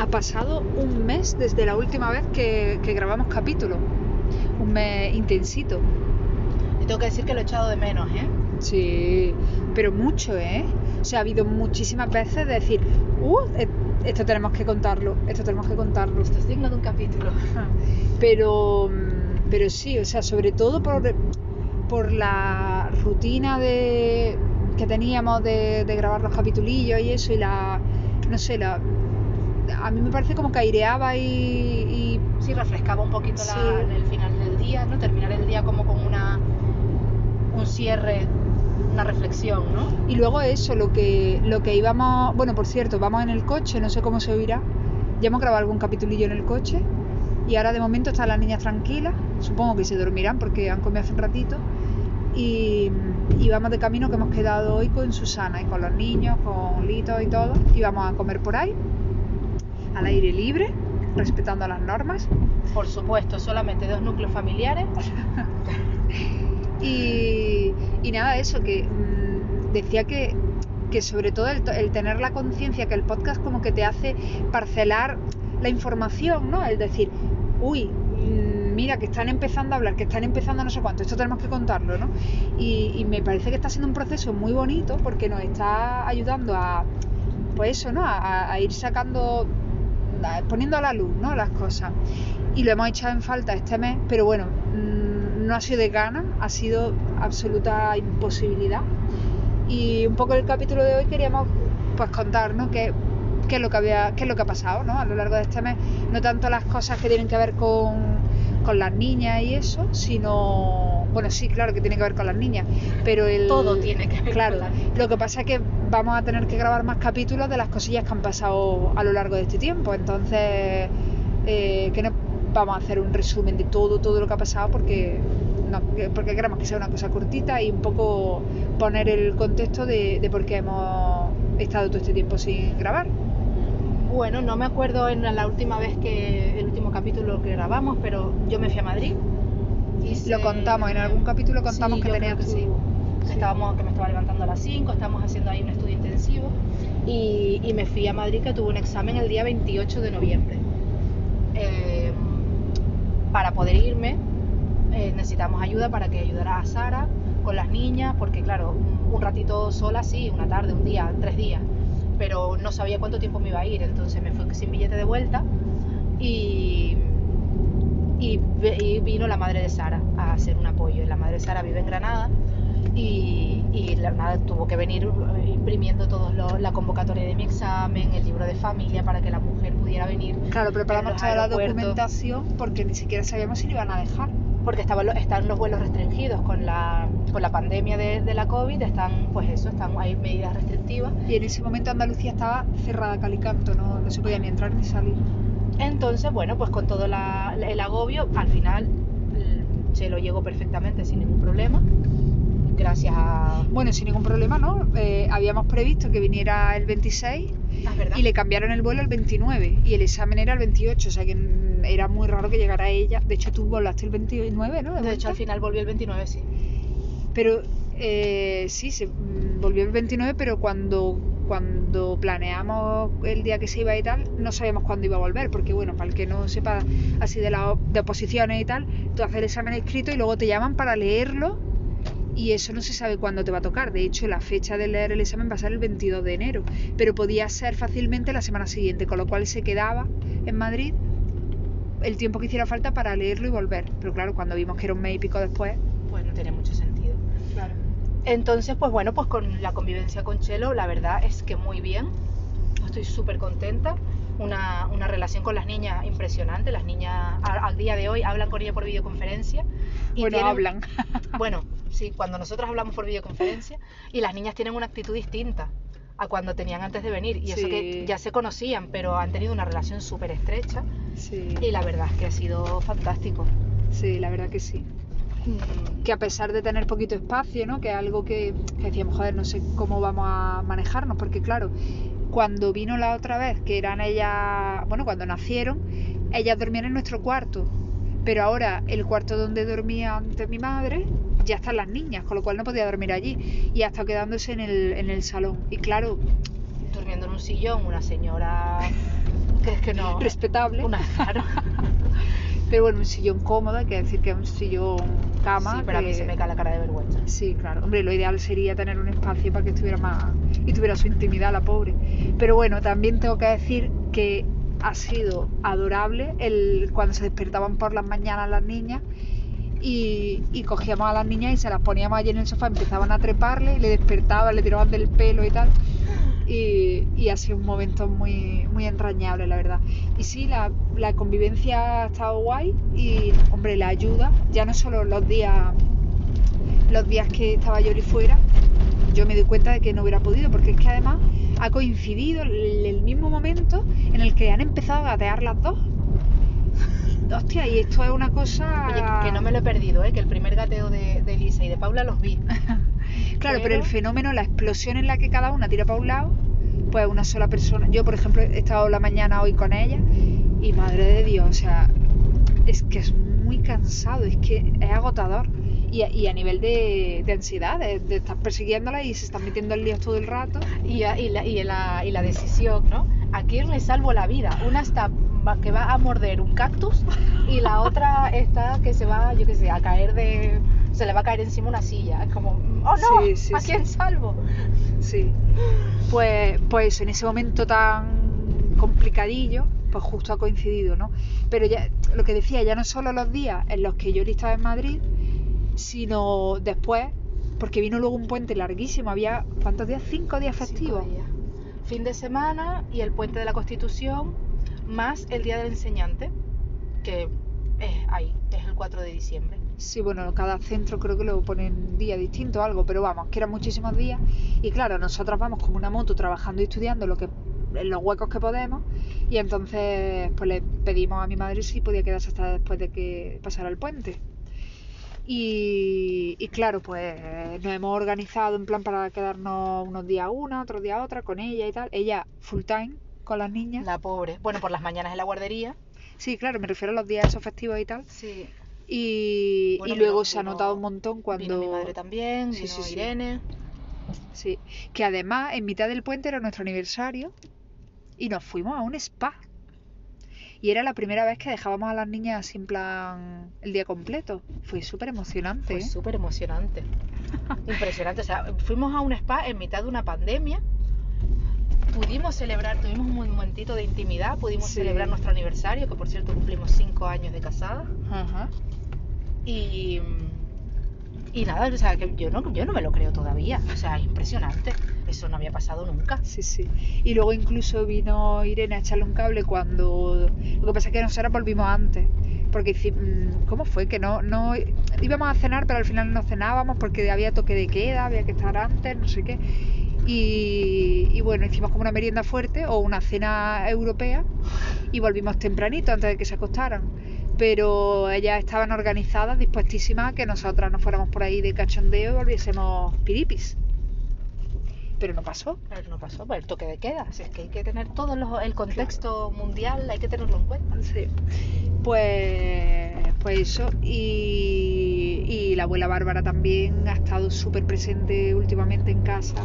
Ha pasado un mes desde la última vez que, que grabamos capítulo. Un mes intensito. Y tengo que decir que lo he echado de menos, ¿eh? Sí, pero mucho, ¿eh? O sea, ha habido muchísimas veces de decir, uh, e- esto tenemos que contarlo, esto tenemos que contarlo. Esto es digno de un capítulo. Pero, mm, pero sí, o sea, sobre todo por, por la rutina de, que teníamos de, de grabar los capitulillos y eso, y la, no sé, la, a mí me parece como que aireaba y, y Sí, refrescaba un poquito la- Sí. el final del día, ¿no? Terminar el día como con una un cierre, una reflexión, ¿no? Y luego eso, lo que, lo que íbamos, bueno, por cierto, vamos en el coche, no sé cómo se oirá. Ya hemos grabado algún capitulillo en el coche y ahora de momento están las niñas tranquilas, supongo que se dormirán porque han comido hace un ratito. Y, y vamos de camino que hemos quedado hoy con Susana y con los niños, con Lito y todo. Y vamos a comer por ahí, al aire libre, respetando las normas. Por supuesto, solamente dos núcleos familiares. Y, y nada, eso que mm, decía que, que sobre todo el, el tener la conciencia que el podcast como que te hace parcelar la información, ¿no? El decir, uy, mm, mira que están empezando a hablar, que están empezando no sé cuánto, esto tenemos que contarlo, ¿no? Y, y me parece que está siendo un proceso muy bonito porque nos está ayudando a, pues eso, ¿no? A, a ir sacando, poniendo a la luz, ¿no? Las cosas. Y lo hemos echado en falta este mes, pero bueno, mm, no ha sido de gana, ha sido absoluta imposibilidad. Y un poco el capítulo de hoy queríamos pues contar, qué es lo que había, qué es lo que ha pasado, ¿no? A lo largo de este mes. No tanto las cosas que tienen que ver con, con las niñas y eso, sino bueno, sí, claro que tiene que ver con las niñas, pero el Todo tiene que ver claro, con las niñas. lo que pasa es que vamos a tener que grabar más capítulos de las cosillas que han pasado a lo largo de este tiempo, entonces eh, que no vamos a hacer un resumen de todo, todo lo que ha pasado porque no, que- porque queremos que sea una cosa cortita y un poco poner el contexto de, de por qué hemos estado todo este tiempo sin grabar. Bueno, no me acuerdo en la última vez que el último capítulo que grabamos, pero yo me fui a Madrid. Lo contamos, en algún capítulo contamos Sí, que tenía que sí. Que estábamos, que me estaba levantando a las 5, estábamos haciendo ahí un estudio intensivo y, y me fui a Madrid que tuve un examen el día 28 de noviembre. Eh, para poder irme eh, necesitamos ayuda para que ayudara a Sara con las niñas, porque claro, un, un ratito sola sí, una tarde, un día, tres días, pero no sabía cuánto tiempo me iba a ir, entonces me fui sin billete de vuelta y, y, y vino la madre de Sara a hacer un apoyo. Y la madre de Sara vive en Granada y, y la, nada, tuvo que venir eh, imprimiendo toda la convocatoria de mi examen, el libro de familia para que la mujer pudiera venir. Claro, preparamos los toda la documentación porque ni siquiera sabíamos si lo iban a dejar. Porque estaban los, están los vuelos restringidos con la, con la pandemia de, de la COVID, están, pues eso, están, hay medidas restrictivas. Y en ese momento Andalucía estaba cerrada calicanto, no, no se podía ni entrar ni salir. Entonces, bueno, pues con todo la- el agobio, al final mm, se lo llegó perfectamente sin ningún problema. Gracias a. Bueno, sin ningún problema, ¿no? Eh, habíamos previsto que viniera el 26 Ah, y le cambiaron el vuelo al 29 y el examen era el 28, o sea que mm, era muy raro que llegara ella. De hecho, tú volaste el 29, ¿no? De hecho, vuelta. al final volvió el 29, sí. Pero eh, sí, se mm, volvió el 29, pero cuando, cuando planeamos el día que se iba y tal, no sabíamos cuándo iba a volver, porque bueno, para el que no sepa así de las de oposiciones y tal, tú haces el examen escrito y luego te llaman para leerlo y eso no se sabe cuándo te va a tocar. De hecho, la fecha de leer el examen va a ser el 22 de enero, pero podía ser fácilmente la semana siguiente, con lo cual se quedaba en Madrid el tiempo que hiciera falta para leerlo y volver. Pero claro, cuando vimos que era un mes y pico después, Pues no tiene mucho sentido. claro. Entonces, pues bueno, pues con la convivencia con Chelo, la verdad es que muy bien. Estoy súper contenta. Una, una relación con las niñas impresionante. Las niñas a- al día de hoy hablan con ella por videoconferencia. y bueno, tienen- hablan. Bueno, sí, cuando nosotros hablamos por videoconferencia y las niñas tienen una actitud distinta a cuando tenían antes de venir. Y eso que ya se conocían, pero han tenido una relación súper estrecha. Sí, Y la verdad es que ha sido fantástico. sí, la verdad que sí. Mm, Que a pesar de tener poquito espacio, ¿no? Que es algo que, que decíamos, joder, no sé cómo vamos a manejarnos, porque claro, cuando vino la otra vez, que eran ellas, bueno, cuando nacieron, ellas dormían en nuestro cuarto, pero ahora el cuarto donde dormía antes mi madre, ya están las niñas, con lo cual no podía dormir allí, y ha estado quedándose en el, en el salón. Y claro, Durmiendo en un sillón, una señora que es que no. respetable. Una, claro. Pero bueno, un sillón cómodo, hay que decir que es un sillón cama. Sí, pero a mí que- se me cae la cara de vergüenza. Sí, claro. Hombre, lo ideal sería tener un espacio para que estuviera más. y tuviera su intimidad, la pobre. Pero bueno, también tengo que decir que ha sido adorable el cuando se despertaban por las mañanas las niñas y, y cogíamos a las niñas y se las poníamos allí en el sofá, empezaban a treparle, le despertaban, le tiraban del pelo y tal. Y, y ha sido un momento muy, muy entrañable, la verdad. Y sí, la, la convivencia ha estado guay y, hombre, la ayuda, ya no solo los días los días que estaba Yori fuera, yo me doy cuenta de que no hubiera podido, porque es que además ha coincidido el, el mismo momento en el que han empezado a gatear las dos. Hostia, y esto es una cosa... No me lo he perdido, ¿eh? que el primer gateo de, de Elisa y de Paula los vi. Claro, pero el pero- fenómeno, la explosión en la que cada una tira para un lado, pues una sola persona. Yo, por ejemplo, he estado la mañana hoy con ella y madre de Dios, o sea, es que es muy cansado, es que es agotador. Y, a- y a nivel de, de ansiedad, de, de estar persiguiéndola y se están metiendo en líos todo el rato. Y, y la, y, la, y la decisión, ¿no? ¿A quién le salvo la vida? Una está que va a morder un cactus y la otra está que se va, yo qué sé, a caer de... Se le va a caer encima una silla. Es como, oh no, Sí, sí, ¿a sí. quién salvo? Sí. Pues, pues en ese momento tan complicadillo, pues justo ha coincidido, ¿no? Pero ya, lo que decía, ya no solo los días en los que yo estaba en Madrid, sino después, porque vino luego un puente larguísimo, había, ¿cuántos días? Cinco días festivos. Cinco días. Fin de semana y el puente de la Constitución, más el Día del Enseñante, que es ahí, es el 4 de diciembre. Sí, bueno, cada centro creo que lo ponen día distinto o algo, pero vamos, que eran muchísimos días. Y claro, nosotros vamos como una moto trabajando y estudiando lo que en los huecos que podemos. Y entonces, pues le pedimos a mi madre si podía quedarse hasta después de que pasara el puente. Y, y claro, pues nos hemos organizado en plan para quedarnos unos días una, otros días otra, con ella y tal. Ella full time con las niñas. La pobre. Bueno, por las mañanas en la guardería. Sí, claro, me refiero a los días esos festivos y tal. Sí. Y, Bueno, y luego vino- se ha notado un montón cuando... Vino mi madre también, Sí, vino sí, sí. Irene. Sí, que además en mitad del puente era nuestro aniversario y nos fuimos a un spa. Y era la primera vez que dejábamos a las niñas así en plan el día completo. Fue súper emocionante. Fue ¿eh? súper emocionante. Impresionante. O sea, fuimos a un spa en mitad de una pandemia. Pudimos celebrar, tuvimos un momentito de intimidad, pudimos Sí. celebrar nuestro aniversario, que por cierto cumplimos cinco años de casada. Ajá. Y, y nada, o sea, que yo no, yo no me lo creo todavía. O sea, es impresionante. Eso no había pasado nunca. Sí, sí. Y luego incluso vino Irene a echarle un cable cuando... Lo que pasa es que nosotros volvimos antes. Porque mm, ¿cómo fue? Que no, no íbamos a cenar, pero al final no cenábamos porque había toque de queda, había que estar antes, no sé qué. Y, y bueno, hicimos como una merienda fuerte o una cena europea y volvimos tempranito antes de que se acostaran. Pero ellas estaban organizadas, dispuestísimas a que nosotras nos fuéramos por ahí de cachondeo y volviésemos piripis. Pero no pasó. Pero no pasó, por el toque de queda. Así es que hay que tener todo los- el contexto mundial, hay que tenerlo en cuenta. Sí. Pues, pues eso. Y, y la abuela Bárbara también ha estado súper presente últimamente en casa,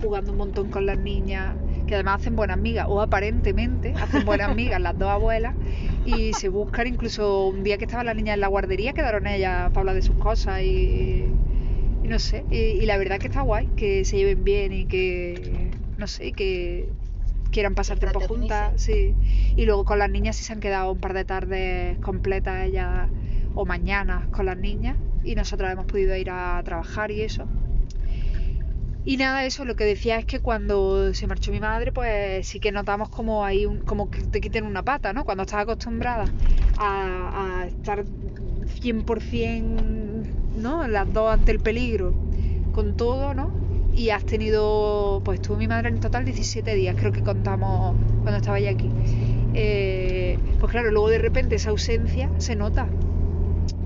jugando un montón con las niñas, que además hacen buenas amigas, o aparentemente hacen buenas amigas las dos abuelas, y se buscan incluso un día que estaban las niñas en la guardería, quedaron ellas para hablar de sus cosas y, y no sé. Y, y la verdad que está guay, que se lleven bien y que, no sé, que quieran pasar tiempo juntas, sí. Y luego con las niñas sí se han quedado un par de tardes completas ellas o mañanas con las niñas y nosotras hemos podido ir a trabajar y eso. Y nada, eso lo que decía es que cuando se marchó mi madre, pues sí que notamos como hay un, como que te quiten una pata, ¿no? Cuando estás acostumbrada a, a estar 100%, ¿no? Las dos ante el peligro, con todo, ¿no? Y has tenido, pues estuvo mi madre en total 17 días, creo que contamos cuando estaba ya aquí. Eh, pues claro, luego de repente esa ausencia se nota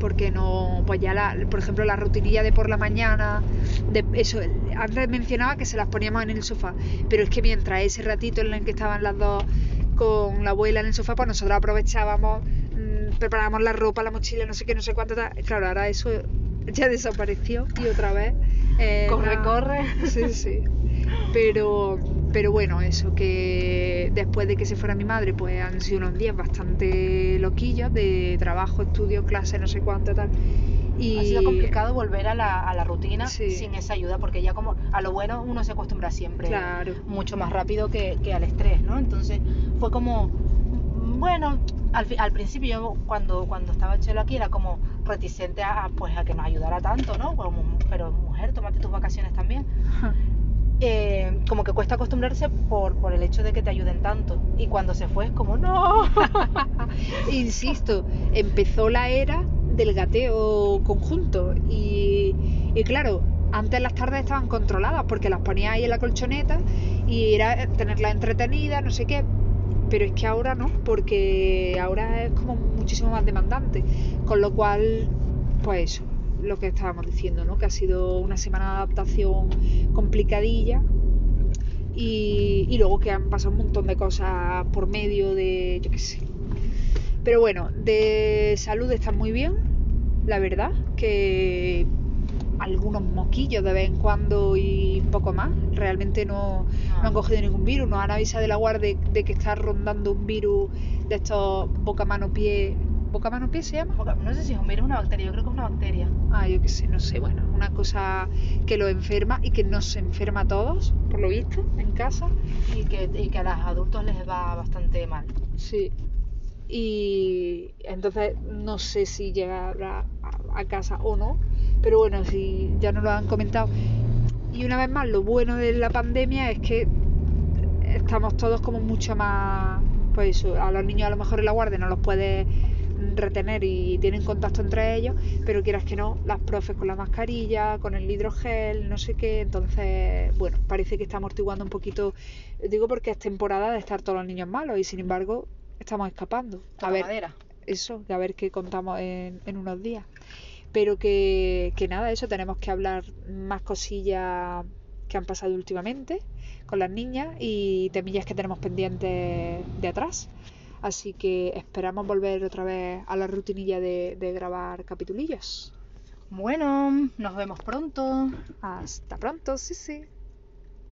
porque no, pues ya la, por ejemplo la rutinilla de por la mañana, de eso, antes mencionaba que se las poníamos en el sofá, pero es que mientras ese ratito en el que estaban las dos con la abuela en el sofá, pues nosotros aprovechábamos, mm, preparábamos la ropa, la mochila, no sé qué, no sé cuánto, claro, ahora eso ya desapareció y otra vez. eh, Corre, corre. Sí, sí. Pero, pero bueno, eso, que después de que se fuera mi madre, pues han sido unos días bastante loquillos de trabajo, estudio, clase, no sé cuánto, tal. Y Ha sido complicado volver a la, a la rutina Sí. sin esa ayuda, porque ya como a lo bueno uno se acostumbra siempre Claro. mucho más rápido que, que al estrés, ¿no? Entonces fue como, bueno, al, principio yo cuando, cuando estaba Chelo aquí era como reticente a, a, pues, a que nos ayudara tanto, ¿no? Como, pero mujer, tómate tus vacaciones también. Eh, como que cuesta acostumbrarse por, por el hecho de que te ayuden tanto. Y cuando se fue es como, no. Insisto, empezó la era del gateo conjunto y, y claro, antes las tardes estaban controladas porque las ponía ahí en la colchoneta y era tenerlas entretenidas, no sé qué, pero es que ahora no, porque ahora es como muchísimo más demandante, con lo cual, pues eso, lo que estábamos diciendo, ¿no? Que ha sido una semana de adaptación complicadilla y, y luego que han pasado un montón de cosas por medio de, yo qué sé. Pero bueno, de salud están muy bien, la verdad, que algunos moquillos de vez en cuando y poco más. Realmente no, no han cogido ningún virus, nos han avisado de la guardia de, de que está rondando un virus de estos boca mano pie. ¿Boca mano pie se llama? Porque No sé si es un virus o una bacteria, yo creo que es una bacteria. Ah, yo qué sé, no sé, bueno, una cosa que lo enferma y que nos enferma a todos, por lo visto, en casa. Y que, y que a los adultos les va bastante mal. Sí. Y entonces no sé si llegará a, a casa o no, pero bueno, si ya nos lo han comentado. Y una vez más, lo bueno de la pandemia es que estamos todos como mucho más, pues eso, a los niños a lo mejor en la guardia no los puedes retener y tienen contacto entre ellos, pero quieras que no, las profes con la mascarilla, con el hidrogel, no sé qué, entonces, bueno, parece que está amortiguando un poquito, digo porque es temporada de estar todos los niños malos y sin embargo estamos escapando. A ver, madera. eso, a ver qué contamos en, en unos días. Pero que, que nada, eso, tenemos que hablar más cosillas que han pasado últimamente con las niñas y temillas que tenemos pendientes de atrás. Así que esperamos volver otra vez a la rutinilla de, de grabar capitulillos. Bueno, nos vemos pronto. Hasta pronto, sí, sí.